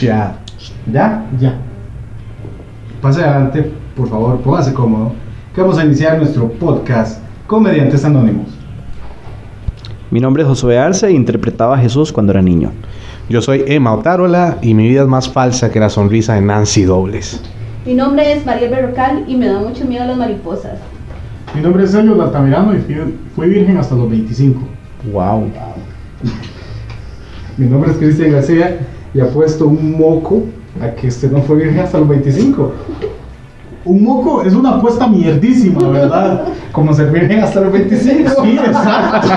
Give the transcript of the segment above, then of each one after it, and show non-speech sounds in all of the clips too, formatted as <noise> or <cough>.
Ya. ¿Ya? Ya. Pase adelante, por favor, póngase cómodo. Que vamos a iniciar nuestro podcast Comediantes Anónimos. Mi nombre es Josué Arce e interpretaba a Jesús cuando era niño. Yo soy Emma Otárola y mi vida es más falsa que la sonrisa de Nancy Dobles. Mi nombre es Mariel Berrocal y me da mucho miedo las mariposas. Mi nombre es Sergio Altamirano y fui, fui virgen hasta los 25. Wow. Mi nombre es Cristian García y apuesto un moco a que usted no fue virgen hasta los 25. Un moco es una apuesta mierdísima, ¿verdad? Como ser virgen hasta los 25. Sí, exacto.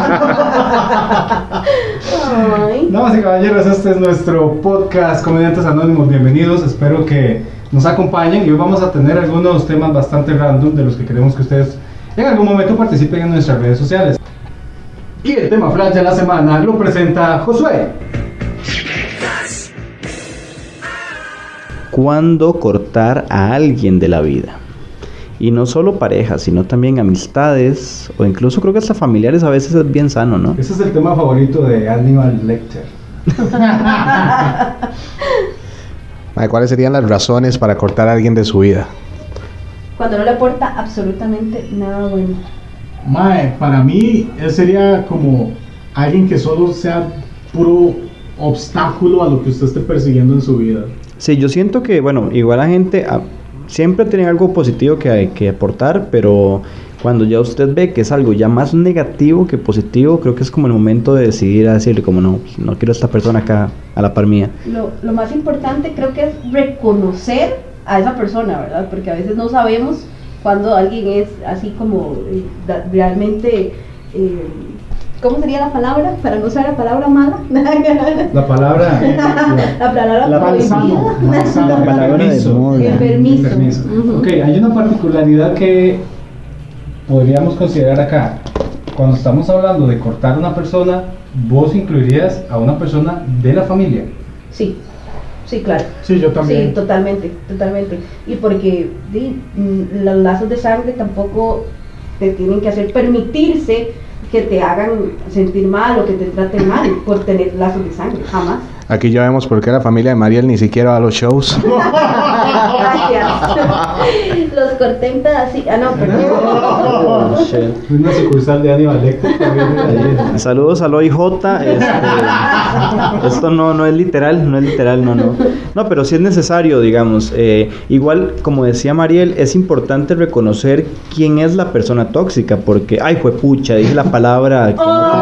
Ay. Damas y caballeros, este es nuestro podcast Comediantes Anónimos. Bienvenidos, espero que nos acompañen y hoy vamos a tener algunos temas bastante random de los que queremos que ustedes en algún momento participen en nuestras redes sociales. Y el tema flash de la semana lo presenta Josué. ¿Cuándo cortar a alguien de la vida? Y no solo parejas, sino también amistades o incluso creo que hasta familiares a veces es bien sano, ¿no? Ese es el tema favorito de Hannibal Lecter. Mae, ¿Cuáles serían las razones para cortar a alguien de su vida? Cuando no le aporta absolutamente nada bueno. Mae, para mí él sería como alguien que solo sea puro obstáculo a lo que usted esté persiguiendo en su vida. Sí, yo siento que, bueno, igual la gente ah, siempre tiene algo positivo que que aportar, pero cuando ya usted ve que es algo ya más negativo que positivo, creo que es como el momento de decidir a decirle como no, pues, no quiero a esta persona acá a la par mía. Lo, más importante creo que es reconocer a esa persona, ¿verdad? Porque a veces no sabemos cuando alguien es así como eh, realmente... eh, ¿Cómo sería la palabra? Para no usar la palabra mala. <laughs> <laughs> La palabra. la palabra La Malsano, malsano. La palabra de moda. Enfermizo. Permiso. Ujú. Ok, hay una particularidad que podríamos considerar acá. Cuando estamos hablando de cortar a una persona, vos incluirías a una persona de la familia. Sí, sí, claro. Sí, yo Sí, también. totalmente, totalmente. Y porque mm, los lazos de sangre tampoco te tienen que hacer permitirse que te hagan sentir mal o que te traten mal por tener lazos de sangre, jamás. Aquí ya vemos por qué la familia de Mariel ni siquiera va a los shows. <laughs> Gracias. Los corté en pedacitos. Ah, no, perdón. Oh. Una sucursal de Hannibal Lecter también. Saludos al OIJ. Este, esto no, no es literal, no es literal, no, no. No, pero sí es necesario, digamos. eh, igual, como decía Mariel, es importante reconocer quién es la persona tóxica, porque, ay, fue pucha, dije la palabra que no que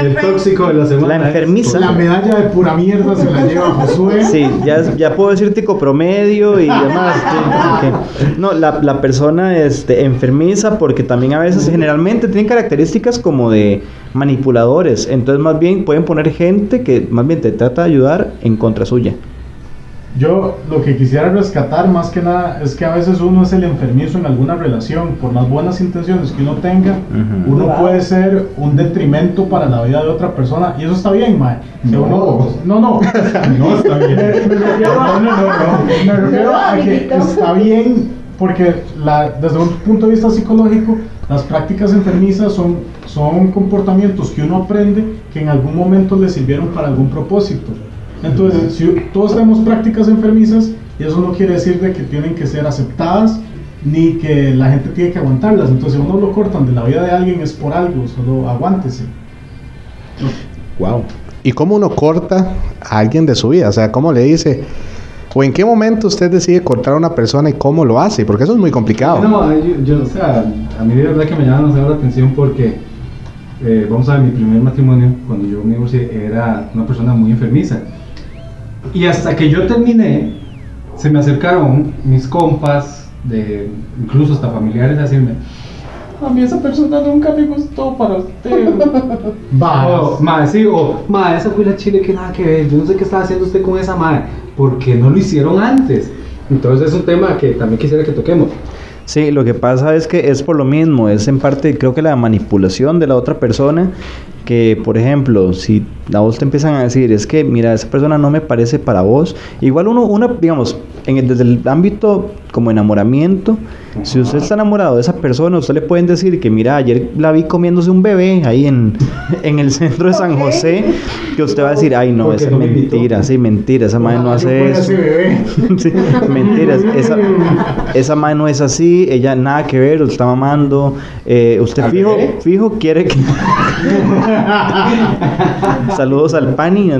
El tóxico de la semana. La enfermiza. La medalla de pura mierda se la lleva Josué. Sí, ya, ya puedo decir tico promedio y demás. <laughs> No, la, la persona este, enfermiza porque también a veces, generalmente, tienen características como de manipuladores. Entonces, más bien, pueden poner gente que más bien te trata de ayudar en contra suya. Yo lo que quisiera rescatar más que nada es que a veces uno es el enfermizo en alguna relación, por más buenas intenciones que uno tenga, Ujú. uno Wow. puede ser un detrimento para la vida de otra persona y eso está bien, mae. No. uno- no, <laughs> no, No está bien. Me, me refiero a, No, no, no, no. me refiero No, a que está bien porque la- desde un punto de vista psicológico las prácticas enfermizas son, son comportamientos que uno aprende que en algún momento le sirvieron para algún propósito. Entonces, si todos tenemos prácticas enfermizas, y eso no quiere decir de que tienen que ser aceptadas ni que la gente tiene que aguantarlas. Entonces, si uno lo cortan de la vida de alguien es por algo, solo aguántese. Wow. ¿Y cómo uno corta a alguien de su vida? O sea, ¿cómo le dice? ¿O en qué momento usted decide cortar a una persona y cómo lo hace? Porque eso es muy complicado. No, yo, yo, o sea, a mí de verdad que me llama demasiado la atención porque, eh, vamos a ver, mi primer matrimonio, cuando yo me divorcié, era una persona muy enfermiza. Y hasta que yo terminé, se me acercaron mis compas, de, incluso hasta familiares, a decirme, a mí esa persona nunca me gustó para usted. <laughs> O, ma, sí, o, ma, esa fue la chile que nada que ver, yo no sé qué estaba haciendo usted con esa madre, porque no lo hicieron antes. Entonces es un tema que también quisiera que toquemos. Sí, lo que pasa es que es por lo mismo, es en parte creo que la manipulación de la otra persona, que por ejemplo, si a vos te empiezan a decir, es que mira, esa persona no me parece para vos, igual uno, uno digamos, en el- desde el ámbito como enamoramiento. Si usted está enamorado de esa persona, usted le pueden decir que, mira, ayer la vi comiéndose un bebé ahí en, <laughs> en el centro de San. José, que usted va a decir, ay, no, Porque es no mentira, sí, mentira, esa madre no hace eso. <laughs> Sí, mentiras, esa, esa madre no es así, ella nada que ver, lo está mamando. eh, usted ¿Al fijo, bebé? fijo quiere que. <laughs> Saludos al pani. <laughs>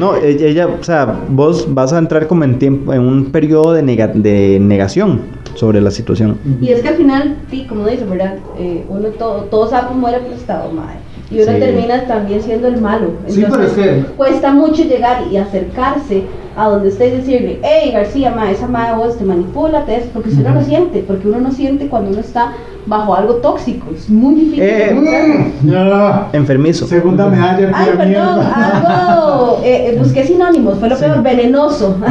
¿no? Ella, ella, o sea, vos vas a entrar como en tiempo, en un periodo de, nega- de negación sobre la situación. Y es que al final, sí, como dice, ¿verdad? Eh, uno todo, todo sapo muere prestado, madre. Y uno Sí. termina también siendo el malo. Sí, pero es que- cuesta mucho llegar y acercarse a donde usted y decirle, hey García, ma, esa madre vos te manipula, te es-", porque usted no lo siente, porque uno no siente cuando uno está bajo algo tóxico. Es muy difícil. Eh. Ya. Enfermizo. Segunda medalla. Ay, perdón, mierda. algo, eh, eh, busqué sinónimos, fue lo peor, venenoso. <laughs>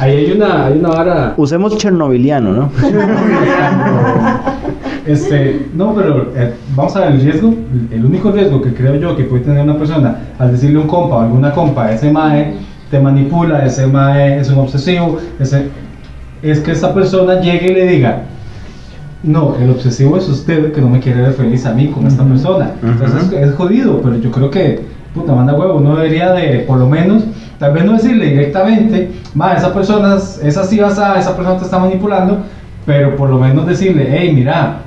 Ahí hay una, hay una vara. Usemos chernobiliano, ¿no? Este, no, pero eh, vamos a ver el riesgo. El único riesgo que creo yo que puede tener una persona al decirle a un compa o alguna compa, ese mae te manipula, ese mae es un obsesivo, ese, es que esa persona llegue y le diga, no, el obsesivo es usted que no me quiere ver feliz a mí con esta persona. Entonces es, es jodido, pero yo creo que, puta, manda huevo, uno debería de, por lo menos, tal vez no decirle directamente, ma, esa persona es así, basada, esa persona te está manipulando, pero por lo menos decirle, hey, mira,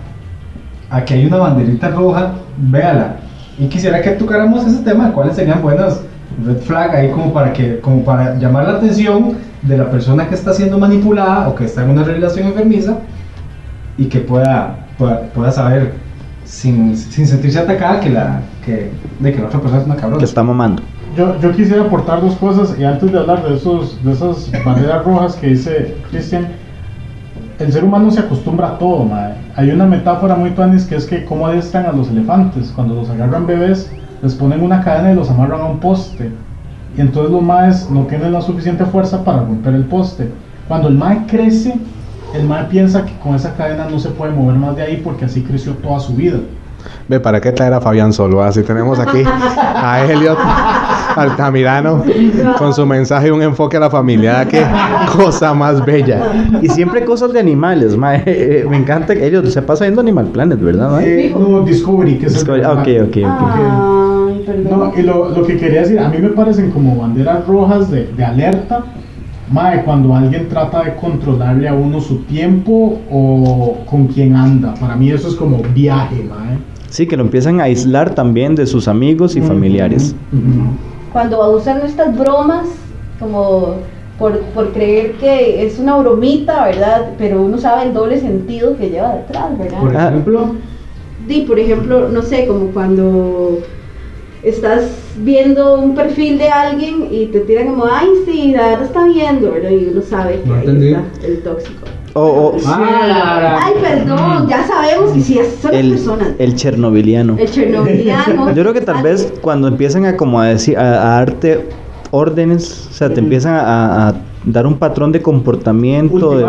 aquí hay una banderita roja, véala. Y quisiera que tocáramos ese tema, cuáles serían buenas red flag ahí como para que como para llamar la atención de la persona que está siendo manipulada o que está en una relación enfermiza y que pueda pueda, pueda saber sin, sin sentirse atacada que la que de que la otra persona es una cabrona. Que está mamando. Yo, yo quisiera aportar dos cosas y antes de hablar de, esos, de esas banderas rojas que dice Cristian, el ser humano se acostumbra a todo, mae. Hay una metáfora muy tuanis que es que cómo adiestran a los elefantes. Cuando los agarran bebés, les ponen una cadena y los amarran a un poste. Y entonces los maes no tienen la suficiente fuerza para romper el poste. Cuando el mae crece, el mae piensa que con esa cadena no se puede mover más de ahí porque así creció toda su vida. Ve, ¿para qué traer a Fabián solo? Así tenemos aquí <laughs> a Elliot Altamirano con su mensaje y un enfoque a la familia. Qué cosa más bella. Y siempre cosas de animales, mae. <laughs> Me encanta que ellos se pasa viendo Animal Planet, ¿verdad? mae? Eh, no, Discovery, que es el Discovery, programa. ok, ok, ok. Ay, perdón. No, y lo, lo que quería decir, a mí me parecen como banderas rojas de, de alerta, mae, cuando alguien trata de controlarle a uno su tiempo o con quién anda. Para mí eso es como viaje, mae. Sí, que lo empiezan a aislar también de sus amigos y familiares. Cuando usan estas bromas como por, por creer que es una bromita, ¿verdad? Pero uno sabe el doble sentido que lleva detrás, ¿verdad? Por Ah. ejemplo, Di, por ejemplo, no sé, como cuando estás viendo un perfil de alguien y te tiran como, ay, sí, la verdad está viendo, ¿verdad? Y uno sabe que No ahí está el tóxico. O, o Ah, Ay, perdón, ya sabemos que sí, son las el, personas. el chernobiliano. El chernobyliano. Yo creo que tal vez cuando empiezan a como a decir, a, a darte órdenes, o sea, te empiezan a, a dar un patrón de comportamiento de,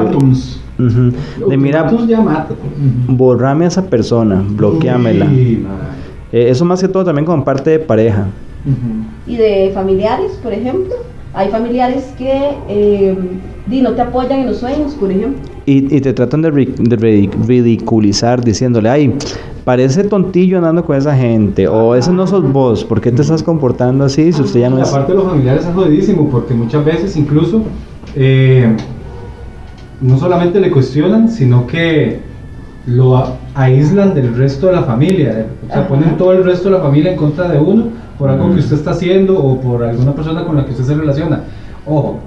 de mira, borrame a esa persona, bloqueamela. Uy. Eh, eso más que todo también como parte de pareja. Y de familiares, por ejemplo. Hay familiares que eh, di, no te apoyan en los sueños, por ejemplo. Y, y te tratan de, ri- de ridi- ridiculizar diciéndole, ay, parece tontillo andando con esa gente, o ese no sos vos, ¿por qué te estás comportando así si usted ya no La es... parte de los familiares es jodidísimo porque muchas veces incluso eh, no solamente le cuestionan, sino que lo aíslan del resto de la familia. O sea, Ajá. ponen todo el resto de la familia en contra de uno por algo que usted está haciendo o por alguna persona con la que usted se relaciona. Ojo,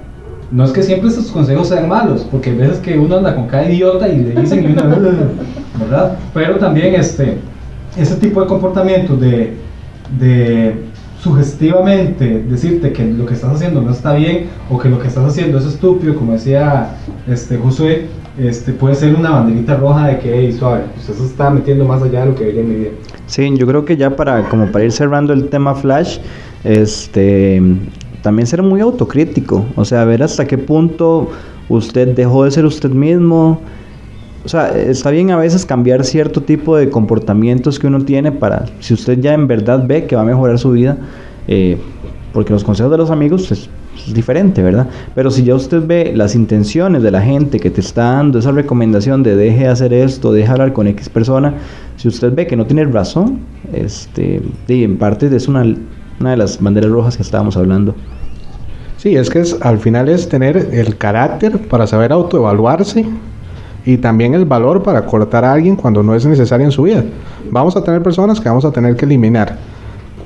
no es que siempre estos consejos sean malos, porque hay veces que uno anda con cada idiota y le dicen y uno, <laughs> ¿verdad? Pero también este, ese tipo de comportamientos de, de sugestivamente decirte que lo que estás haciendo no está bien o que lo que estás haciendo es estúpido, como decía este Josué, este, puede ser una banderita roja de que, hey, suave, usted se está metiendo más allá de lo que debería medir. Sí, yo creo que ya para como para ir cerrando el tema Flash, este también ser muy autocrítico, o sea, ver hasta qué punto usted dejó de ser usted mismo. O sea, está bien a veces cambiar cierto tipo de comportamientos que uno tiene para, si usted ya en verdad ve que va a mejorar su vida, eh, porque los consejos de los amigos pues, es diferente, ¿verdad? Pero si ya usted ve las intenciones de la gente que te está dando esa recomendación de deje de hacer esto, deje de hablar con X persona, si usted ve que no tiene razón, este, y en parte es una, una de las banderas rojas que estábamos hablando. Sí, es que es, al final es tener el carácter para saber autoevaluarse y también el valor para cortar a alguien cuando no es necesario en su vida. Vamos a tener personas que vamos a tener que eliminar.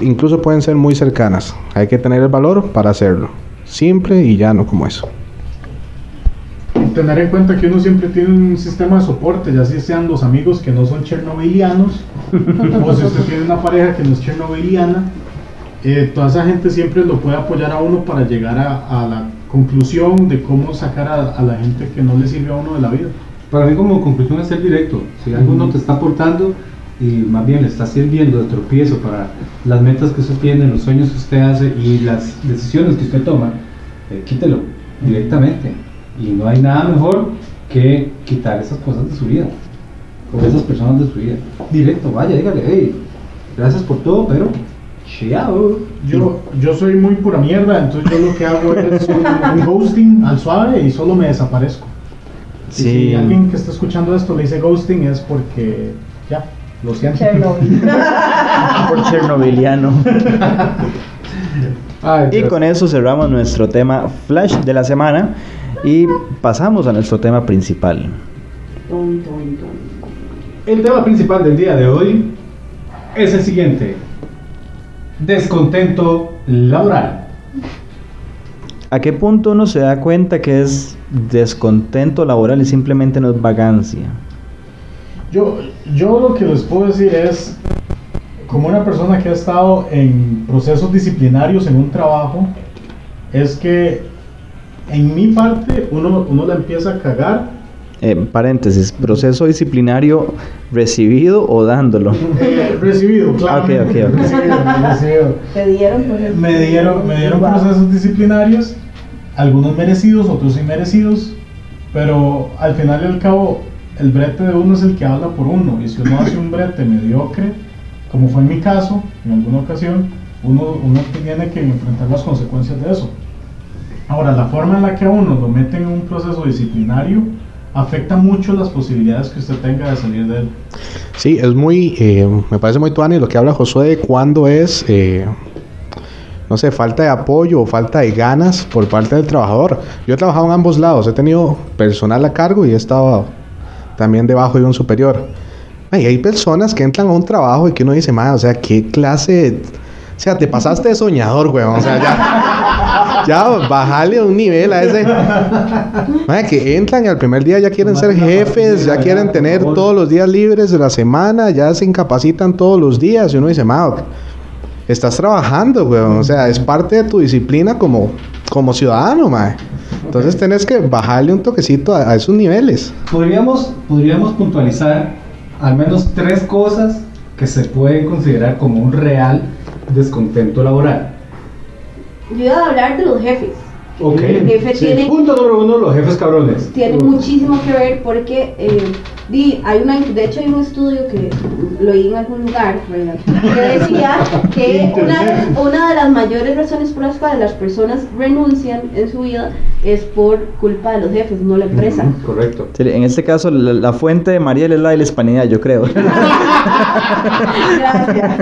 Incluso pueden ser muy cercanas. Hay que tener el valor para hacerlo. Simple y llano como eso. Tener en cuenta que uno siempre tiene un sistema de soporte, ya si sean los amigos que no son chernobylianos, <laughs> o si usted tiene una pareja que no es chernobyliana, eh, toda esa gente siempre lo puede apoyar a uno para llegar a, a la conclusión de cómo sacar a, a la gente que no le sirve a uno de la vida. Para mí como conclusión es ser directo. Si algo no te está aportando y más bien le está sirviendo de tropiezo para las metas que usted tiene, los sueños que usted hace y las decisiones que usted toma, eh, quítelo directamente. Y no hay nada mejor que quitar esas cosas de su vida, o esas personas de su vida. Directo, vaya, dígale, hey, gracias por todo, pero chao. Yo, yo soy muy pura mierda, entonces yo lo que hago es <laughs> un, ghosting al suave y solo me desaparezco. Sí. Si alguien que está escuchando esto le dice ghosting es porque ya, lo siento. Chernobyl. <laughs> Por chernobyliano. <laughs> Ay, Y con eso cerramos nuestro tema flash de la semana y pasamos a nuestro tema principal. El tema principal del día de hoy es el siguiente. Descontento laboral. ¿A qué punto uno se da cuenta que es descontento laboral y simplemente no es vagancia? Yo, yo lo que les puedo decir es, como una persona que ha estado en procesos disciplinarios en un trabajo, es que en mi parte uno, uno la empieza a cagar. Eh, paréntesis, proceso disciplinario recibido o dándolo. Eh, recibido, claro. Ok, ok, ok. Recibido, recibido. Te dieron Me dieron, me dieron Wow. procesos disciplinarios, algunos merecidos, otros inmerecidos, pero al final y al cabo, el brete de uno es el que habla por uno, y si uno hace un brete mediocre, como fue en mi caso, en alguna ocasión, uno, uno tiene que enfrentar las consecuencias de eso. Ahora, la forma en la que a uno lo meten en un proceso disciplinario afecta mucho las posibilidades que usted tenga de salir de él. Sí, es muy, eh, me parece muy tuani lo que habla Josué de cuando es, eh, no sé, falta de apoyo o falta de ganas por parte del trabajador. Yo he trabajado en ambos lados, he tenido personal a cargo y he estado también debajo de un superior. Ay, hay personas que entran a un trabajo y que uno dice, man, o sea, qué clase, o sea, te pasaste de soñador, weón, o sea, ya, ya, bajale un nivel a ese. Man, que entran y al primer día ya quieren ser jefes, ya quieren tener todos los días libres de la semana, ya se incapacitan todos los días. Y uno dice, Mao, estás trabajando, weón. O sea, es parte de tu disciplina como, como ciudadano, mae. Entonces tenés que bajarle un toquecito a, a esos niveles. Podríamos, podríamos puntualizar al menos tres cosas que se pueden considerar como un real descontento laboral. Yo iba a hablar de los jefes. Ok. El jefe Sí, tiene- Punto número uno, los jefes cabrones. Tiene muchísimo que ver porque eh, hay una, de hecho hay un estudio que lo oí en algún lugar, ¿verdad? Que decía que <laughs> una de las mayores razones por las cuales las personas renuncian en su vida es por culpa de los jefes, no la empresa. Correcto. Sí, En este caso, la, la fuente de Mariel es la de la hispanidad, yo creo. <laughs> Gracias.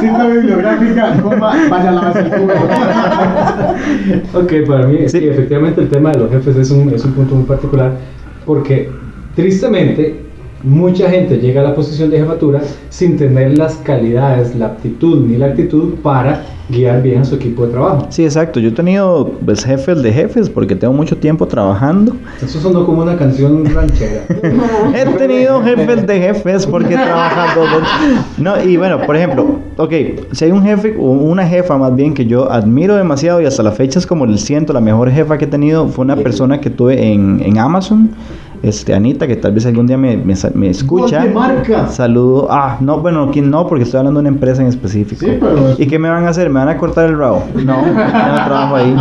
Cita bibliográfica, coma, vaya a lavarse el culo. Ok, para mí Sí. sí, efectivamente el tema de los jefes es un, es un punto muy particular porque tristemente mucha gente llega a la posición de jefatura sin tener las calidades, la aptitud ni la actitud para guiar bien a su equipo de trabajo. Sí, exacto. Yo he tenido pues, jefes de jefes porque tengo mucho tiempo trabajando. Eso sonó como una canción ranchera. <laughs> He tenido jefes de jefes porque he trabajado. No, y bueno, por ejemplo, ok, si hay un jefe o una jefa más bien que yo admiro demasiado y hasta la fecha es como el siento, la mejor jefa que he tenido fue una persona que tuve en, en Amazon. Este, Anita, que tal vez algún día me, me, me escucha. Marca. Saludo. Ah, no, bueno, ¿quién no? Porque estoy hablando de una empresa en específico. Sí, pero- ¿Y qué me van a hacer? ¿Me van a cortar el rabo? No, no trabajo ahí.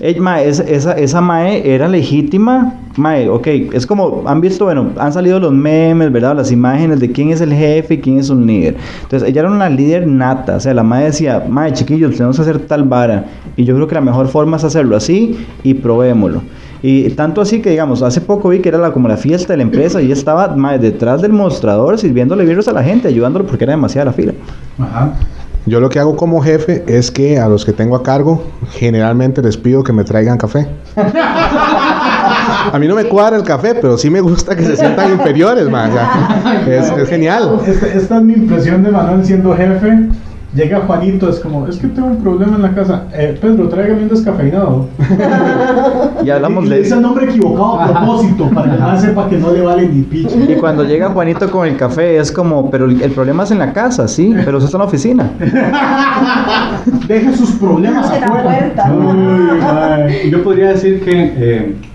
Ey, mae, esa, esa, esa mae era legítima. Mae, ok, es como, han visto, bueno, han salido los memes, ¿verdad? Las imágenes de quién es el jefe y quién es un líder. Entonces, ella era una líder nata. O sea, la mae decía, mae, chiquillos, tenemos que hacer tal vara. Y yo creo que la mejor forma es hacerlo así y probémoslo. Y tanto así que, digamos, hace poco vi que era la, como la fiesta de la empresa y ella estaba mae, detrás del mostrador sirviéndole birros a la gente, ayudándolo porque era demasiada la fila. Ajá. Yo lo que hago como jefe es que a los que tengo a cargo, generalmente les pido que me traigan café. A mí no me cuadra el café, pero sí me gusta que se sientan inferiores, man. O sea, es, es genial. Esta, esta es mi impresión de Manuel siendo jefe. Llega Juanito, es como, es que tengo un problema en la casa. Eh, Pedro, tráigame un descafeinado. <laughs> Y hablamos de dice el nombre equivocado a propósito, para que man sepa que no le vale ni picho. Y cuando llega Juanito con el café es como, pero el problema es en la casa, sí, pero eso está en la oficina. <laughs> Deje sus problemas En la afuera. puerta. Uy, ay. Yo podría decir que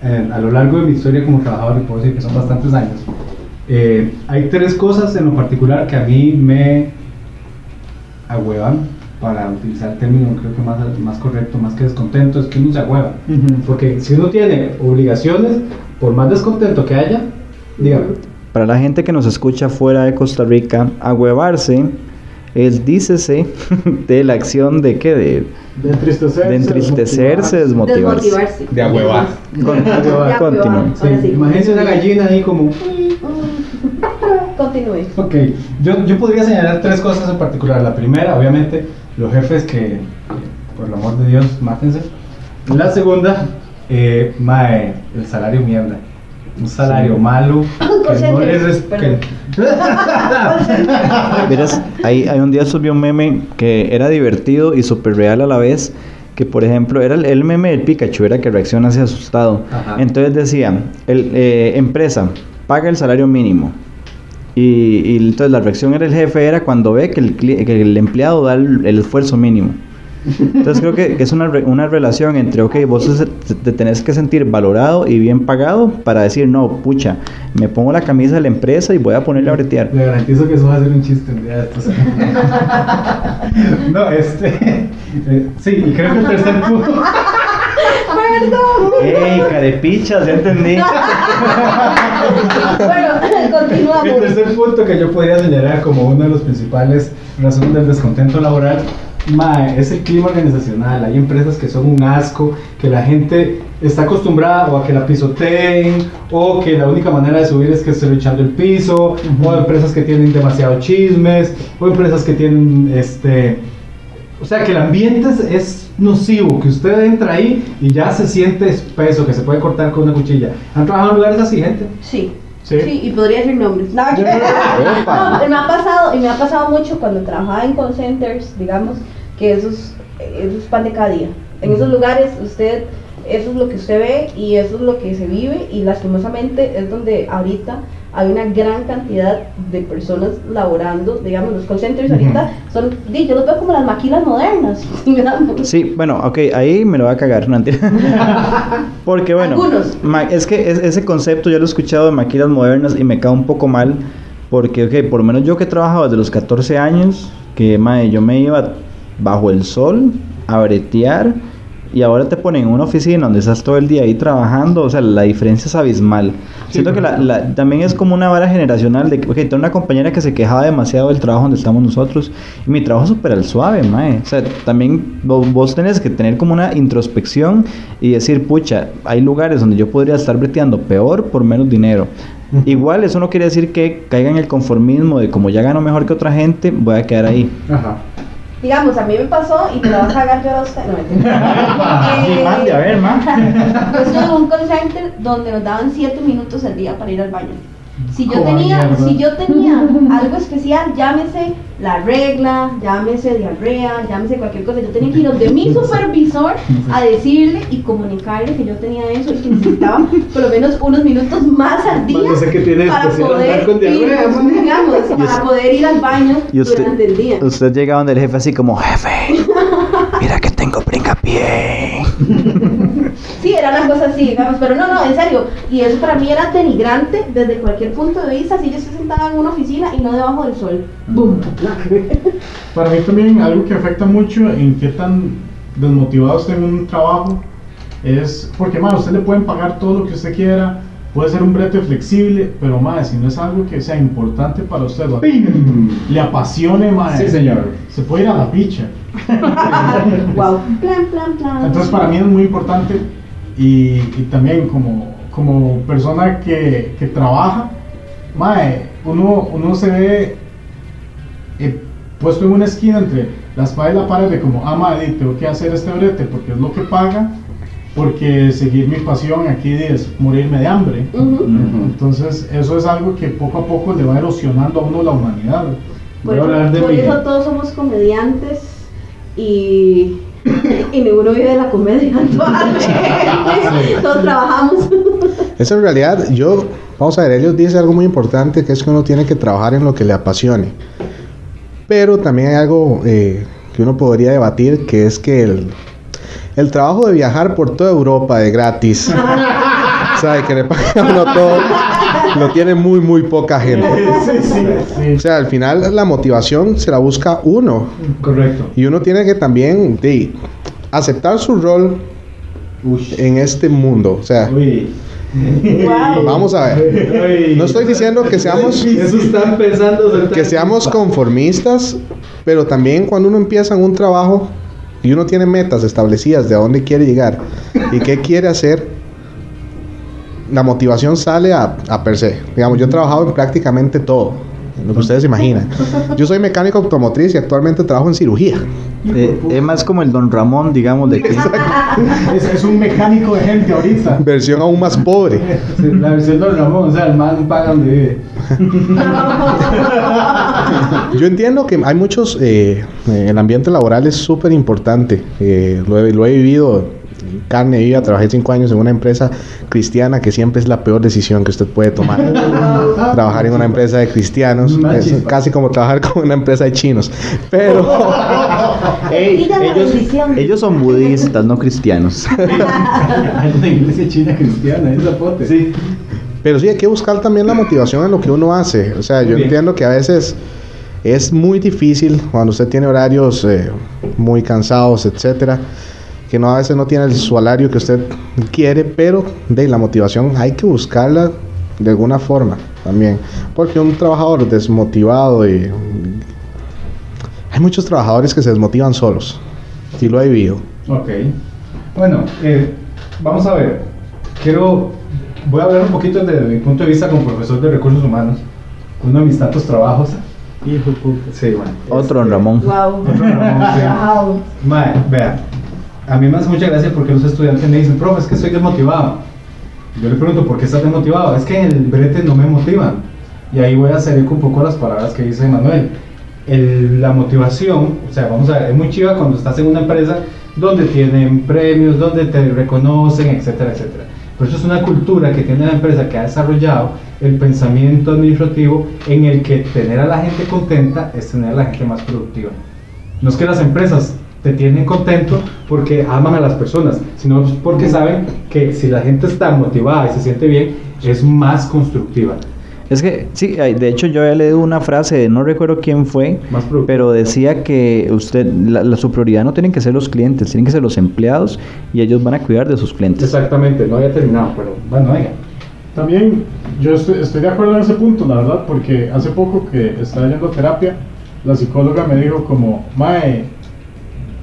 eh, a lo largo de mi historia como trabajador, y puedo decir que son bastantes años, eh, hay tres cosas en lo particular que a mí me ahuevan, para utilizar el término creo que más, más correcto, más que descontento, es que uno se ahueva. Porque si uno tiene obligaciones, por más descontento que haya, dígame. Para la gente que nos escucha fuera de Costa Rica, ahuevarse es dícese <laughs> de la acción de que de, De entristecerse. de entristecerse, desmotivarse. Desmotivarse. De ahuevar. Con- Ya, continúe. huevón. Ahora sí. Imagínense una gallina ahí como... Continúe. Ok, yo, yo podría señalar tres cosas en particular. La primera, obviamente, los jefes que, por el amor de Dios, mátense. La segunda, eh, mae, el salario mierda. Un salario Sí. malo. <laughs> Que no les <laughs> que- Verás, ahí, hay un día subió un meme que era divertido y súper real a la vez. Que por ejemplo era el, el meme del Pikachu, era que reacciona así asustado. Ajá. Entonces decía: el, eh, empresa paga el salario mínimo. Y, y entonces la reacción era el jefe, era cuando ve que el, cli- que el empleado da el, el esfuerzo mínimo. Entonces creo que, que es una, re- una relación entre, ok, vos se- te, te tenés que sentir valorado y bien pagado para decir, no, pucha, me pongo la camisa de la empresa y voy a ponerle a bretear. Le garantizo que eso va a ser un chiste un día de estos. <laughs> no, este. <laughs> eh, sí, y creo que el tercer punto. <laughs> Perdón. ¡Ey, carepichas! Ya entendí. <laughs> Bueno, El continuamos. tercer punto que yo podría señalar como una de las principales razones del descontento laboral mae, es el clima organizacional. Hay empresas que son un asco, que la gente está acostumbrada o a que la pisoteen, o que la única manera de subir es que esté echando el piso, o empresas que tienen demasiado chismes, o empresas que tienen este. O sea, que el ambiente es, es nocivo, que usted entra ahí y ya se siente espeso, que se puede cortar con una cuchilla. ¿Han trabajado en lugares así, gente? Sí. Sí. Sí. y podría decir nombres. No. <laughs> No, me ha pasado, y me ha pasado mucho cuando trabajaba en call centers, digamos, que eso es, eso es pan de cada día. En esos lugares usted, eso es lo que usted ve y eso es lo que se vive y lastimosamente es donde ahorita hay una gran cantidad de personas laborando, digamos, los call centers ahorita son, yo los veo como las maquilas modernas, <laughs> digamos. Sí, bueno, ok, ahí me lo va a cagar, no. <laughs> Porque bueno, Algunos. es que es- ese concepto ya lo he escuchado de maquilas modernas y me cae un poco mal. Porque, ok, por lo menos yo que he trabajado desde los 14 años, que mae, yo me iba bajo el sol a bretear y ahora te ponen en una oficina donde estás todo el día ahí trabajando, o sea, la diferencia es abismal. Siento que la- la- también es como una vara generacional de que, ok, tengo una compañera que se quejaba demasiado del trabajo donde estamos nosotros y mi trabajo es súper al suave, mae. O sea, también vos, vos tenés que tener como una introspección y decir, pucha, hay lugares donde yo podría estar breteando peor por menos dinero. Igual eso no quiere decir que caiga en el conformismo de como ya gano mejor que otra gente, voy a quedar ahí. Ajá. Digamos, a mí me pasó y me la va a cagar yo a usted. No. <laughs> Sí, mande, a ver, ma. Yo estuve en un call center donde nos daban 7 minutos al día para ir al baño. Si yo tenía, si yo tenía algo especial, llámese la regla, llámese diarrea, llámese cualquier cosa, yo tenía que ir donde mi <laughs> supervisor a decirle y comunicarle que yo tenía eso y que necesitaba por lo menos unos minutos más al día Bueno, sé que tiene para poder ir, <laughs> digamos, para poder ir al baño Y usted, durante el día. usted llega donde el jefe así como, jefe, <laughs> mira que tengo pringapié. Sí, era una cosa así, digamos, pero no, no, en serio. Y eso para mí era denigrante desde cualquier punto de vista. Si yo estoy sentada en una oficina y no debajo del sol. ¡Bum! <laughs> Para mí también algo que afecta mucho en qué tan desmotivado esté en un trabajo es porque, más usted le pueden pagar todo lo que usted quiera, puede ser un brete flexible, pero más si no es algo que sea importante para usted, le apasione, más Sí, señor. se puede ir a la picha. <laughs> wow. <laughs> Plan, plan, plan. Entonces para mí es muy importante y, y también como, como persona que, que trabaja, mae, uno, uno se ve eh, puesto en una esquina entre la espada y la pared de como, ah, madre, tengo que hacer este brete porque es lo que paga, porque seguir mi pasión aquí es morirme de hambre. Entonces eso es algo que poco a poco le va erosionando a uno la humanidad. Por, Voy a hablar de por mi- eso todos somos comediantes y, y ninguno vive de la comedia. <laughs> todos trabajamos. Eso en realidad, yo, vamos a ver, ellos dicen algo muy importante, que es que uno tiene que trabajar en lo que le apasione. Pero también hay algo eh, que uno podría debatir, que es que el, el trabajo de viajar por toda Europa de gratis, o sea, de que le pagan a uno todo, lo tiene muy, muy poca gente. Sí, sí, sí. O sea, al final la motivación se la busca uno. Correcto. Y uno tiene que también de, aceptar su rol en este mundo. O sea, Uy. Wow. vamos a ver. No estoy diciendo que seamos Eso está que seamos conformistas, pero también cuando uno empieza en un trabajo y uno tiene metas establecidas de a dónde quiere llegar y qué quiere hacer, la motivación sale a, a per se. Digamos, yo he trabajado en prácticamente todo, lo que ustedes imaginan. Yo soy mecánico automotriz y actualmente trabajo en cirugía. Eh, es más como el Don Ramón, digamos, de que Es, es un mecánico de gente ahorita. Versión aún más pobre. La versión de Don Ramón, o sea, el man paga donde vive. Yo entiendo que hay muchos, eh, eh, el ambiente laboral es súper importante. Eh, lo, he, lo he vivido carne viva, trabajé cinco años en una empresa cristiana que siempre es la peor decisión que usted puede tomar. <laughs> trabajar en una empresa de cristianos es casi como trabajar con una empresa de chinos. Pero <laughs> ellos, son budistas, <laughs> no cristianos. Hay una iglesia china cristiana, es zapote. Sí. Pero sí hay que buscar también la motivación en lo que uno hace. O sea, yo Bien. entiendo que a veces es muy difícil cuando usted tiene horarios eh, muy cansados, etcétera, que no a veces no tiene el salario que usted quiere, pero de la motivación hay que buscarla de alguna forma también, porque un trabajador desmotivado y hay muchos trabajadores que se desmotivan solos y lo he vivido. Ok. Bueno, eh, vamos a ver. Quiero. Voy a hablar un poquito desde mi punto de vista como profesor de recursos humanos. Uno de mis tantos trabajos. Hijo de puta. Sí, bueno. Otro Don este, Ramón. Wow. Otro Ramón, sí. <laughs> Trabajado. Mae, vea, a mí me hace mucha gracia porque los estudiantes me dicen, profe, es que estoy desmotivado. Yo le pregunto, ¿por qué estás desmotivado? Es que el brete no me motivan. Y ahí voy a hacer eco un poco las palabras que dice Manuel. El- la motivación, o sea, vamos a ver, es muy chiva cuando estás en una empresa donde tienen premios, donde te reconocen, etcétera, etcétera. Pero eso es una cultura que tiene la empresa que ha desarrollado el pensamiento administrativo en el que tener a la gente contenta es tener a la gente más productiva. No es que las empresas te tienen contento porque aman a las personas, sino porque saben que si la gente está motivada y se siente bien, es más constructiva. Es que, sí, de hecho yo había leído una frase, no recuerdo quién fue, pero decía que usted, la, la- su prioridad no tienen que ser los clientes, tienen que ser los empleados y ellos van a cuidar de sus clientes. Exactamente, no había terminado, pero bueno, oiga. También yo estoy, estoy de acuerdo en ese punto, la verdad, porque hace poco que estaba yendo a terapia, la psicóloga me dijo como, Mae,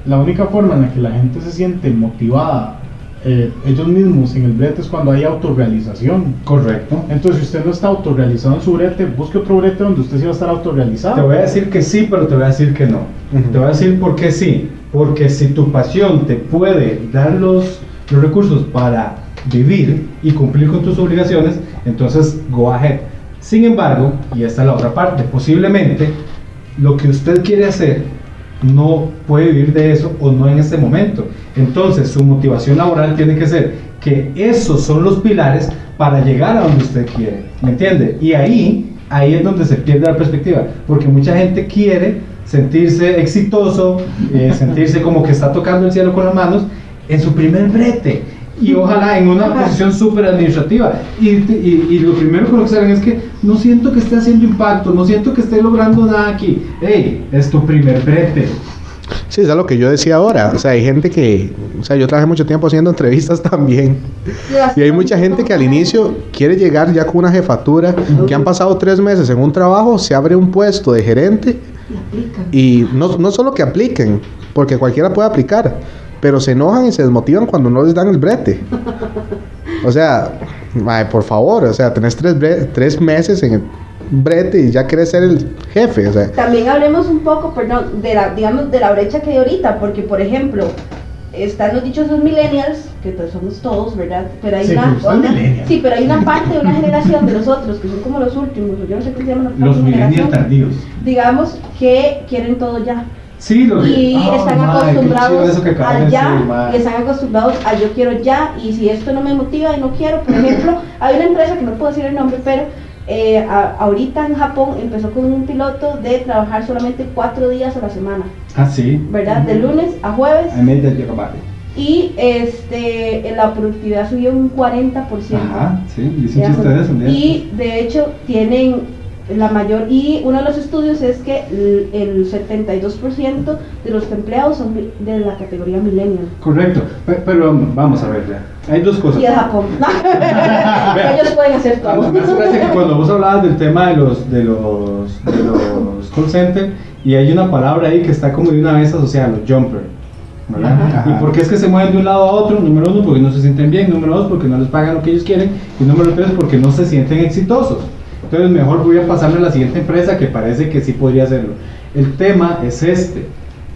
la única forma en la que la gente se siente motivada eh, ellos mismos en el brete es cuando hay autorrealización. Correcto. Entonces, si usted no está autorrealizado en su brete, busque otro brete donde usted sí va a estar autorrealizado. Te voy a decir que sí, pero te voy a decir que no. Ujú. Te voy a decir por qué sí. Porque si tu pasión te puede dar los, los recursos para vivir y cumplir con tus obligaciones, entonces go ahead. Sin embargo, y esta es la otra parte, posiblemente lo que usted quiere hacer no puede vivir de eso o no en este momento. Entonces su motivación laboral tiene que ser que esos son los pilares para llegar a donde usted quiere. ¿Me entiende? Y ahí, ahí es donde se pierde la perspectiva. Porque mucha gente quiere sentirse exitoso, eh, sentirse como que está tocando el cielo con las manos en su primer brete. Y ojalá en una posición súper administrativa. Y, y, y lo primero que lo que salen es que no siento que esté haciendo impacto, no siento que esté logrando nada aquí. ¡Ey! Es tu primer brete. Sí, es lo que yo decía ahora. O sea, hay gente que, o sea, yo trabajé mucho tiempo haciendo entrevistas <laughs> también. Y hay mucha gente que al inicio quiere llegar ya con una jefatura, que han pasado tres meses en un trabajo, se abre un puesto de gerente y no, no solo que apliquen, porque cualquiera puede aplicar, pero se enojan y se desmotivan cuando no les dan el brete. O sea, mae, por favor, o sea, tenés tres, tres meses en el brete y ya querés ser el jefe. O sea, También hablemos un poco, perdón, de la, digamos, de la brecha que hay ahorita, porque por ejemplo, están los dichos los millennials, que pues somos todos, ¿verdad? Pero hay Sí, una, una- sí, pero hay una parte de una generación de nosotros que son como los últimos, yo no sé cómo se llaman la Los millennials tardíos. digamos que quieren todo ya Sí, los y están acostumbrados a ya y están acostumbrados a yo quiero ya y si esto no me motiva y no quiero por ejemplo <laughs> hay una empresa que no puedo decir el nombre pero eh, a- ahorita en Japón empezó con un piloto de trabajar solamente cuatro días a la semana. Ah, sí. verdad de lunes a jueves. Y este la productividad subió un 40% Ajá, sí, y de hecho tienen la mayor y uno de los estudios es que el, el 72% de los empleados son de la categoría millennial Correcto, Pe- pero vamos a ver, hay dos cosas. y de Japón <laughs> <laughs> ellos pueden hacer todo Me hace gracia que cuando vos hablabas del tema de los, de los, de los call center, y hay una palabra ahí que está como de una vez asociada, los jumper. ¿verdad? Ajá. ¿Y por qué es que se mueven de un lado a otro? Número uno, porque no se sienten bien. Número dos, porque no les pagan lo que ellos quieren. Y número tres, porque no se sienten exitosos. Entonces, mejor voy a pasarme a la siguiente empresa que parece que sí podría hacerlo. El tema es este.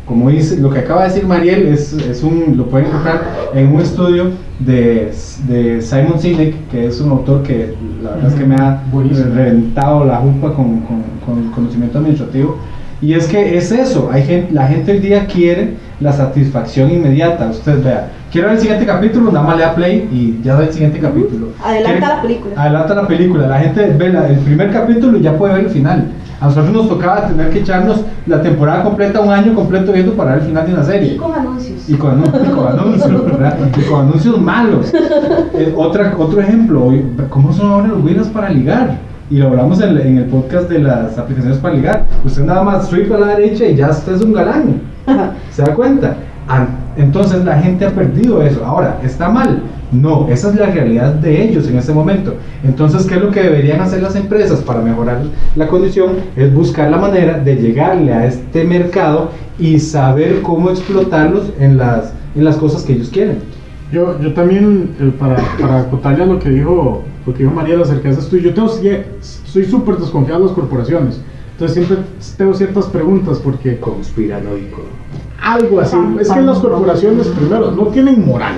Como dice, lo que acaba de decir Mariel es, es un, lo pueden encontrar en un estudio de, de Simon Sinek, que es un autor que la verdad es que me ha Buenísimo. reventado la jupa con, con, con conocimiento administrativo. Y es que es eso, hay gente, la gente hoy día quiere la satisfacción inmediata. Usted vea, quiero ver el siguiente capítulo, nada más le da play y ya da el siguiente capítulo. Adelanta Quiere- la película. Adelanta la película, la gente ve la- el primer capítulo y ya puede ver el final. A nosotros nos tocaba tener que echarnos la temporada completa, un año completo viendo para ver el final de una serie. y con anuncios Y con, y con anuncios, ¿verdad? Y con anuncios malos. <laughs> Eh, otra, otro ejemplo, ¿cómo son ahora los Winners para ligar? Y lo hablamos en, en el podcast de las aplicaciones para ligar. Usted nada más swipe a la derecha y ya usted es un galán. ¿Se da cuenta? Ah, Entonces la gente ha perdido eso. Ahora, ¿está mal? No, esa es la realidad de ellos en este momento. Entonces, ¿qué es lo que deberían hacer las empresas para mejorar la condición? Es buscar la manera de llegarle a este mercado y saber cómo explotarlos en las, en las cosas que ellos quieren. Yo, yo también, eh, para, para acotarle a lo que dijo, lo que dijo Mariela acerca de ese estudio, yo tengo, soy súper desconfiado de las corporaciones. Entonces siempre tengo ciertas preguntas porque Conspiranoico. algo así. Es que las corporaciones, primero, no tienen moral.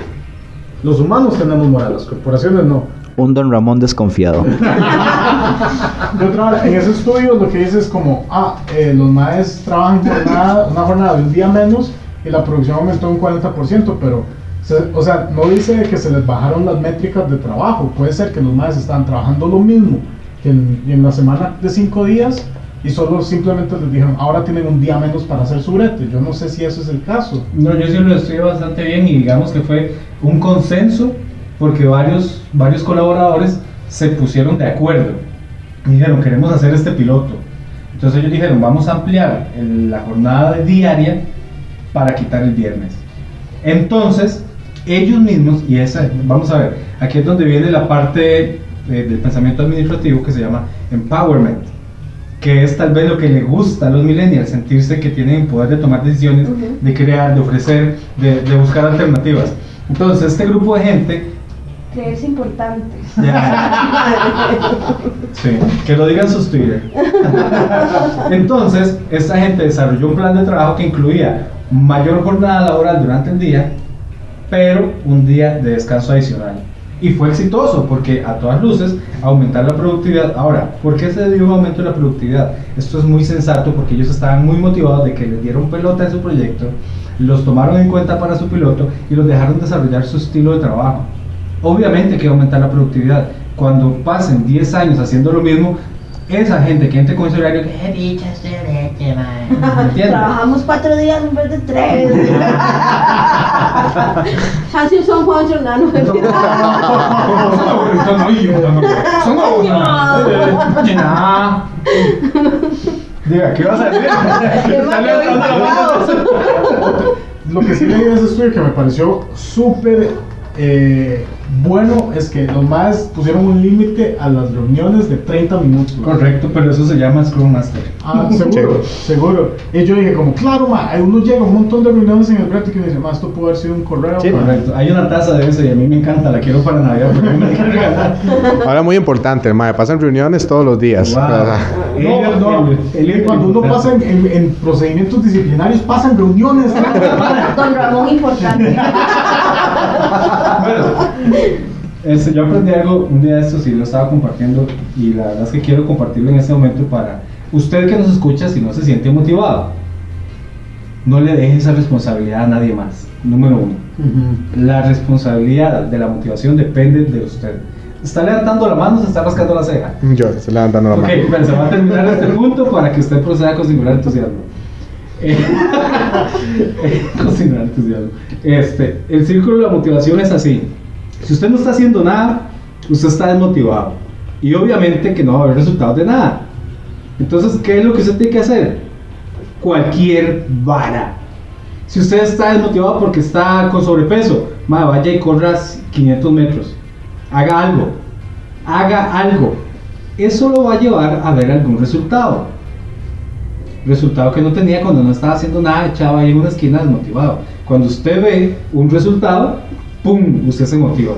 Los humanos tenemos moral, las corporaciones no. Un don Ramón desconfiado. <laughs> De otra manera, en ese estudio lo que dice es como, ah, eh, los maes trabajan jornada, una jornada de un día menos y la producción aumentó un 40%, pero, o sea, no dice que se les bajaron las métricas de trabajo. Puede ser que los maes estaban trabajando lo mismo que en, en la semana de cinco días y solo simplemente les dijeron, ahora tienen un día menos para hacer su brete. Yo no sé si eso es el caso. No, yo sí lo estudié bastante bien y digamos que fue un consenso porque varios, varios colaboradores se pusieron de acuerdo y dijeron, queremos hacer este piloto. Entonces ellos dijeron, vamos a ampliar el- la jornada diaria para quitar el viernes. Entonces, ellos mismos, y esa, vamos a ver, aquí es donde viene la parte eh, del pensamiento administrativo que se llama empowerment que es tal vez lo que le gusta a los millennials, sentirse que tienen poder de tomar decisiones, Ujú. de crear, de ofrecer, de, de buscar alternativas. Entonces, este grupo de gente, creerse importantes <laughs> sí, que lo digan sus Twitter. Entonces, esta gente desarrolló un plan de trabajo que incluía mayor jornada laboral durante el día, pero un día de descanso adicional. Y fue exitoso porque a todas luces aumentar la productividad. Ahora, ¿por qué se dio un aumento de la productividad? Esto es muy sensato porque ellos estaban muy motivados de que les dieron pelota en su proyecto, los tomaron en cuenta para su piloto y los dejaron desarrollar su estilo de trabajo. Obviamente que aumentar la productividad. Cuando pasen 10 años haciendo lo mismo, esa gente que entre con ese horario que "Eh, este brete, mae", ¿Entiendes? Trabajamos cuatro días en vez de tres. <laughs> Así son Juancho, no, no. Diga, ¿qué vas a decir? <laughs> Lo que sí leí de ese estudio que me pareció súper eh, bueno es que los más pusieron un límite a las reuniones de 30 minutos. Correcto, pero eso se llama Scrum Master. Ah, seguro, seguro. Y yo dije como, claro, ma, uno llega a un montón de reuniones en el práctico y me dice, ma, esto puede haber sido un correo. Sí, ma". correcto. Hay una taza de eso y a mí me encanta, la quiero para Navidad porque a mí me. Ahora muy importante, mae, pasan reuniones todos los días. Wow. No, no, y cuando uno pasa en, en- en procedimientos disciplinarios, pasan reuniones. <laughs> Don Ramón, importante. <laughs> Bueno, este, yo aprendí algo un día de estos y lo estaba compartiendo y la verdad es que quiero compartirlo en este momento para usted que nos escucha si no se siente motivado. No le deje esa responsabilidad a nadie más. Número uno. La responsabilidad de la motivación depende de usted. Está levantando la mano, se está rascando la ceja. Yo estoy levantando la Ok, mano. pero se va a terminar este punto para que usted proceda con singular entusiasmo. <laughs> Singular entusiasmo. Este, el círculo de la motivación es así. Si usted no está haciendo nada, usted está desmotivado. Y obviamente que no va a haber resultados de nada. Entonces, ¿qué es lo que usted tiene que hacer? Cualquier vara. Si usted está desmotivado porque está con sobrepeso, vaya y corra 500 metros. Haga algo. Haga algo. Eso lo va a llevar a ver algún resultado. Resultado que no tenía cuando no estaba haciendo nada, echaba ahí en una esquina desmotivado. Cuando usted ve un resultado, ¡pum! Usted se motiva.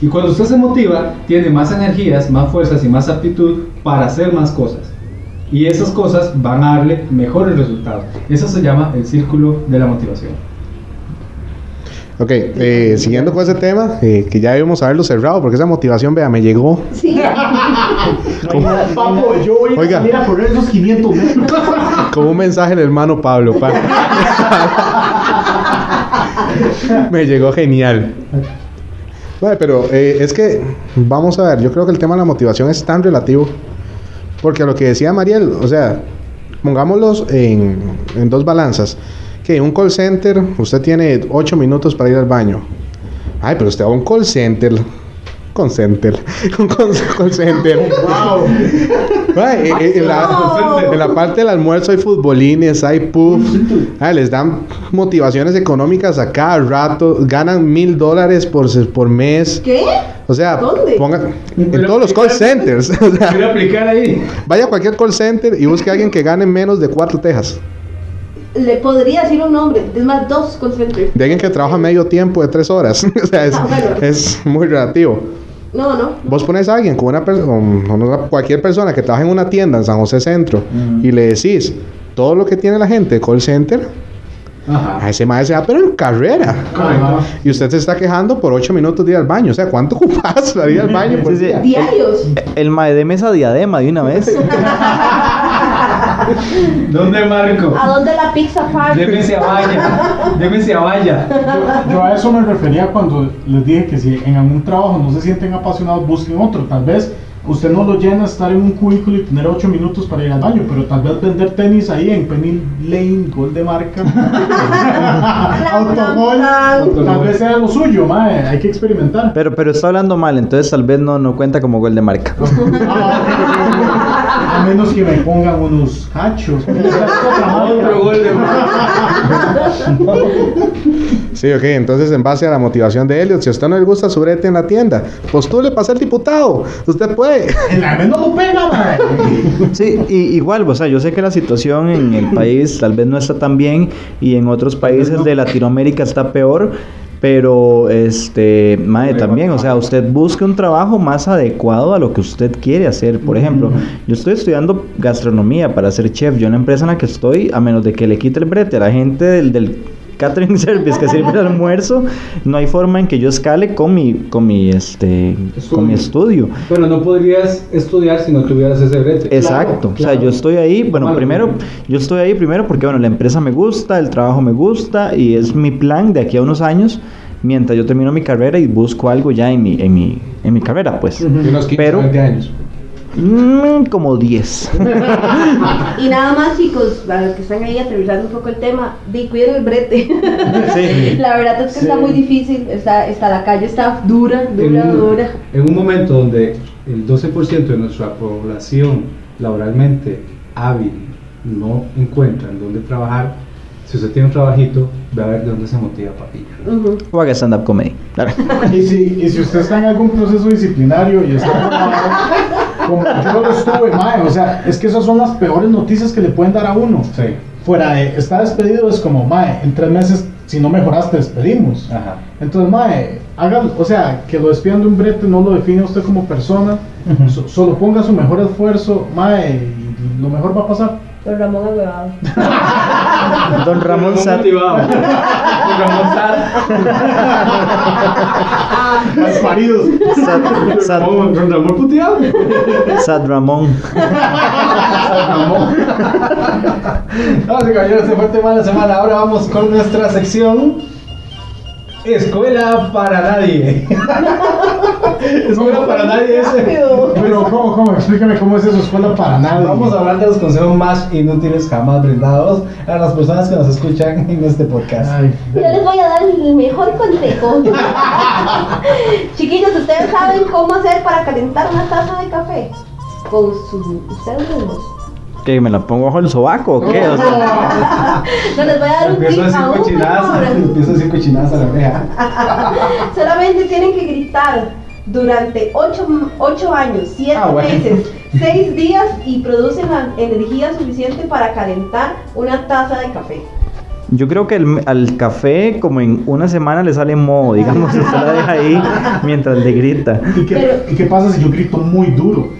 Y cuando usted se motiva, tiene más energías, más fuerzas y más aptitud para hacer más cosas. Y esas cosas van a darle mejores resultados. Eso se llama el círculo de la motivación. Ok, eh, siguiendo con ese tema, eh, que ya debemos haberlo cerrado, porque esa motivación, vea, me llegó. Sí. <laughs> Papo, yo voy a Oiga. salir a correr esos 500 metros. <laughs> Como un mensaje del hermano Pablo. pa. <laughs> Me llegó genial. Bueno, pero eh, es que, vamos a ver, yo creo que el tema de la motivación es tan relativo. Porque lo que decía Mariel, o sea, pongámoslos en, en dos balanzas. Que un call center, usted tiene 8 minutos para ir al baño. Ay, pero usted va a un call center. Call call call center. wow. Ay, en, la, en la parte del almuerzo hay futbolines, hay puff, ay, les dan motivaciones económicas a cada rato, ganan mil dólares por, se- por mes. ¿Qué? O sea, ¿Dónde? en todos los call centers. <laughs> O sea, Quiero aplicar ahí. vaya a cualquier call center y busque a alguien que gane menos de cuatro tejas. Le podría decir un nombre, es más, dos concentros. De alguien que trabaja medio tiempo de tres horas. <laughs> o sea, es, Ah, bueno. es muy relativo. No, no. Vos pones a alguien con una persona, cualquier persona que trabaja en una tienda en San José Centro Ujú. y le decís todo lo que tiene la gente de call center, Ajá. a ese maestro se va, pero en carrera. Correcto. Y usted se está quejando por 8 minutos de ir al baño. O sea, ¿cuánto <laughs> ocupas para ir al baño? por <laughs> Sí, sí. día? Diarios. El maedeme esa diadema de una vez. <laughs> <laughs> ¿Dónde marco? ¿A dónde la pizza party? Deme a vaya. Deme a vaya. Yo a eso me refería cuando les dije que si en algún trabajo no se sienten apasionados, busquen otro. Tal vez usted no lo llena estar en un cubículo y tener 8 minutos para ir al baño, pero tal vez vender tenis ahí en Penny Lane, gol de marca, <laughs> autogol, tal vez sea lo suyo, mae. hay que experimentar. Pero, pero está hablando mal, entonces tal vez no, no cuenta como gol de marca. <laughs> A menos que me pongan unos cachos. <laughs> Otro gol de Sí, ok. Entonces, en base a la motivación de Elliot, si a usted no le gusta su brete en la tienda, postule para ser diputado. Usted puede. En <laughs> la menos lo pega. Sí, y, igual, o sea, yo sé que la situación en el país tal vez no está tan bien y en otros países de Latinoamérica está peor, pero este, mae, también, o sea, usted busque un trabajo más adecuado a lo que usted quiere hacer. Por ejemplo, yo estoy estudiando gastronomía para ser chef. Yo en la empresa en la que estoy, a menos de que le quite el brete a la gente del, del catering <laughs> service que sirve el almuerzo, no hay forma en que yo escale con mi, con mi, este, con mi estudio. Bueno, no podrías estudiar si no tuvieras ese brete. Exacto, o sea, yo estoy ahí, bueno, primero, yo estoy ahí primero porque, bueno, la empresa me gusta, el trabajo me gusta y es mi plan de aquí a unos años, mientras yo termino mi carrera y busco algo ya en mi, en mi, en mi carrera, pues. 15, Pero- 20 años. Mm, como 10. <laughs> Y nada más, chicos, para los que están ahí aterrizando un poco el tema, di, cuiden el brete. Sí. La verdad es que Sí. está muy difícil, está, está, la calle está dura, dura, en, un, dura. en un momento donde el 12% de nuestra población laboralmente hábil no encuentra en dónde trabajar, si usted tiene un trabajito, ve a ver de dónde se motiva papilla. Ujú. O haga stand-up comedy. Y si, y si usted está en algún proceso disciplinario y está <laughs> como yo lo estuve, mae, o sea, es que esas son las peores noticias que le pueden dar a uno. Sí. Fuera de está despedido es como, mae, en tres meses, si no mejoraste, despedimos. Ajá. Entonces, mae, haga, o sea, que lo despidan de un brete no lo define a usted como persona, so- solo ponga su mejor esfuerzo, mae, y lo mejor va a pasar. Don Ramón Agüevado. <laughs> Don Ramón Sat. motivado. <laughs> Don Ramón. Sat, Sat, Ramón, Don Ramón puteado. Sat Ramón. Vamos, caballeros, este fue el tema de la semana. Ahora vamos con nuestra sección Escuela para nadie. <laughs> Escuela para nadie es. Rápido. Pero, ¿cómo, cómo? Explícame cómo es eso, escuela para nadie. Vamos a hablar de los consejos más inútiles jamás brindados a las personas que nos escuchan en este podcast. Ay, Yo les voy a dar el mejor consejo. <laughs> Chiquillos, ¿ustedes saben cómo hacer para calentar una taza de café? Con su, ustedes mismos. ¿Qué? ¿Me la pongo bajo el sobaco o qué? O sea, <laughs> No, les voy a dar un Empiezo a tip decir aún cochinadas, empiezo a decir cochinadas a la oreja. <laughs> Solamente tienen que gritar durante 8, años, 7 Ah, bueno. meses, <laughs> 6 días y producen la energía suficiente para calentar una taza de café. yo creo que el- al café, como en una semana, le sale moho, digamos. Usted la deja ahí mientras le grita. ¿Y qué, Pero- ¿Y qué pasa si yo grito muy duro?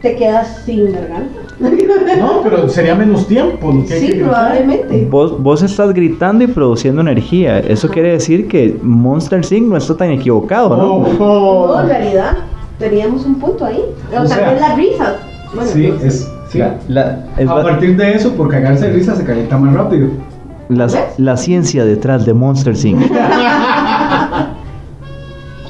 Te quedas sin garganta. No, pero sería menos tiempo lo que hay Sí, que probablemente. Vos, vos estás gritando y produciendo energía. Eso quiere decir que Monster Sync no está tan equivocado, ¿no? Oh, oh. No, en realidad, teníamos un punto ahí. O, O sea, también la risa. Bueno, Sí, no sé. es. sí. La- la- es a partir de eso, por cagarse de risa, se calienta más rápido. la, la ciencia detrás de Monster Sync.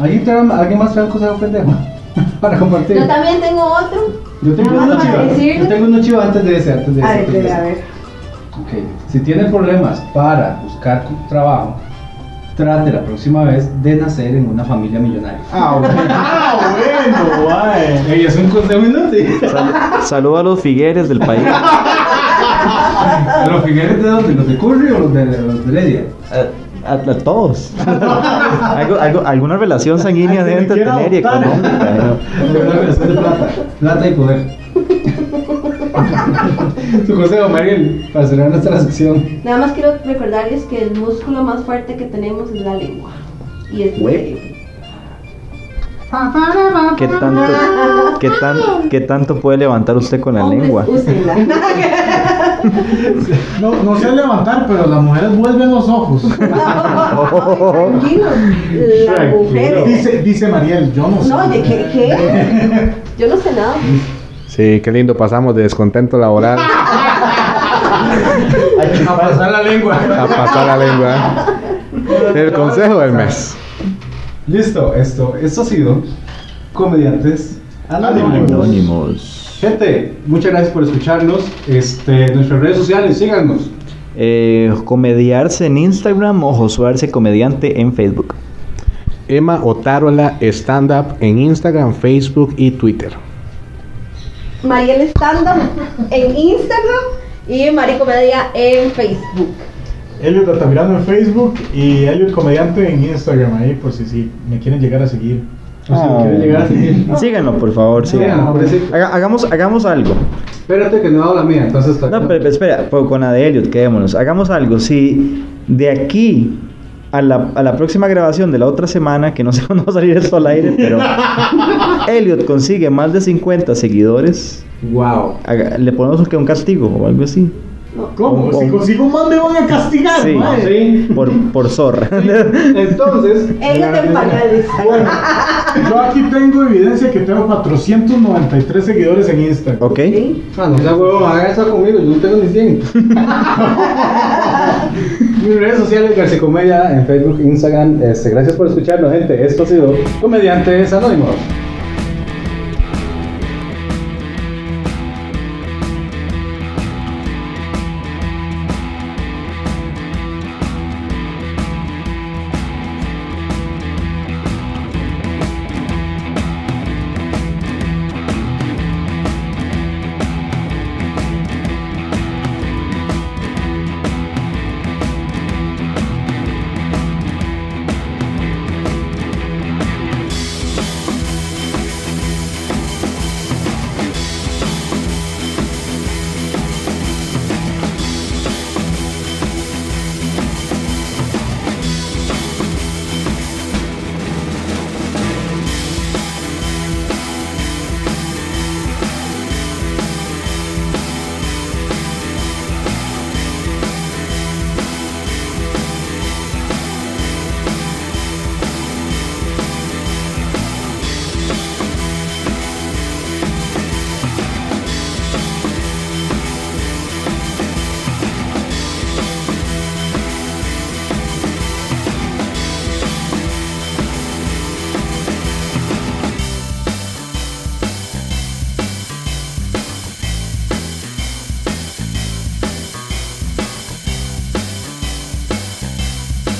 ¿Alguien, <laughs> ¿Alguien más trae un consejo pendejo? <laughs> Para compartir. Yo también tengo otro. Yo tengo Nada uno más para chiva. decirlo. Yo tengo uno chiva antes de ese, antes de ese. A ver, antes de espera, a ese. ver. Ok. Si tiene problemas para buscar trabajo, trate la próxima vez de nacer en una familia millonaria. Ah, bueno, <laughs> ah, bueno, guay. Ey, es un consejo inútil. Sal- saludo a los Figueres del país. <laughs> ¿Los Figueres de dónde? ¿Los de Curry o los de, los de Heredia? A, a- a todos. <laughs> Algo- algo- alguna relación sanguínea que deben tener y económica. De de plata. Plata y poder. <laughs> Su consejo, Mariel, para cerrar nuestra sección. Nada más quiero recordarles que el músculo más fuerte que tenemos es la lengua. Y es serio. ¿Qué tanto, qué, tan, ¿Qué tanto puede levantar usted con la Hombres, lengua? <laughs> No, no sé levantar, pero las mujeres vuelven los ojos. Tranquilos, las mujeres. Dice, dice Mariel, yo no sé. No, oye, ¿qué, ¿qué? <laughs> Yo no sé nada. Sí, qué lindo pasamos de descontento laboral <laughs> A pasar la lengua. a pasar la lengua. El consejo del mes. Listo, esto, esto ha sido Comediantes Anónimos. Anónimos. Gente, muchas gracias por escucharnos. Este, nuestras redes sociales, síganos. Eh, comediarse en Instagram o Josuarse Comediante en Facebook. Emma Otárola Stand Up en Instagram, Facebook y Twitter. Mariel Stand Up en Instagram y Mari Comedia en Facebook. Elliot Altamirano en Facebook y Elliot Comediante en Instagram ahí, por si sí, me quieren llegar a seguir. O si quieren llegar a seguir. <laughs> Síganlo, por favor, síganlo. Haga- hagamos, hagamos algo. Espérate que no hago la mía, entonces. No, pero espera, con la de Elliot, quedémonos. Hagamos algo. Si de aquí a la, a la próxima grabación de la otra semana, que no <laughs> sé cuándo va a salir esto al aire, pero <laughs> Elliot consigue más de 50 seguidores, Wow. haga- le ponemos un, un castigo o algo así. ¿Cómo? Si consigo más me van a castigar, Sí. Sí. Por, por zorra. Entonces. Ellos en pañales. Bueno, yo aquí tengo evidencia que tengo 493 seguidores en Instagram. ¿Ok? ¿Sí? Ah, no sea huevo, haga eso conmigo, yo no tengo ni 100. <laughs> Mis redes sociales, García Comedia, en Facebook, Instagram. Este, gracias por escucharnos, gente. Esto ha sido Comediantes Anónimos.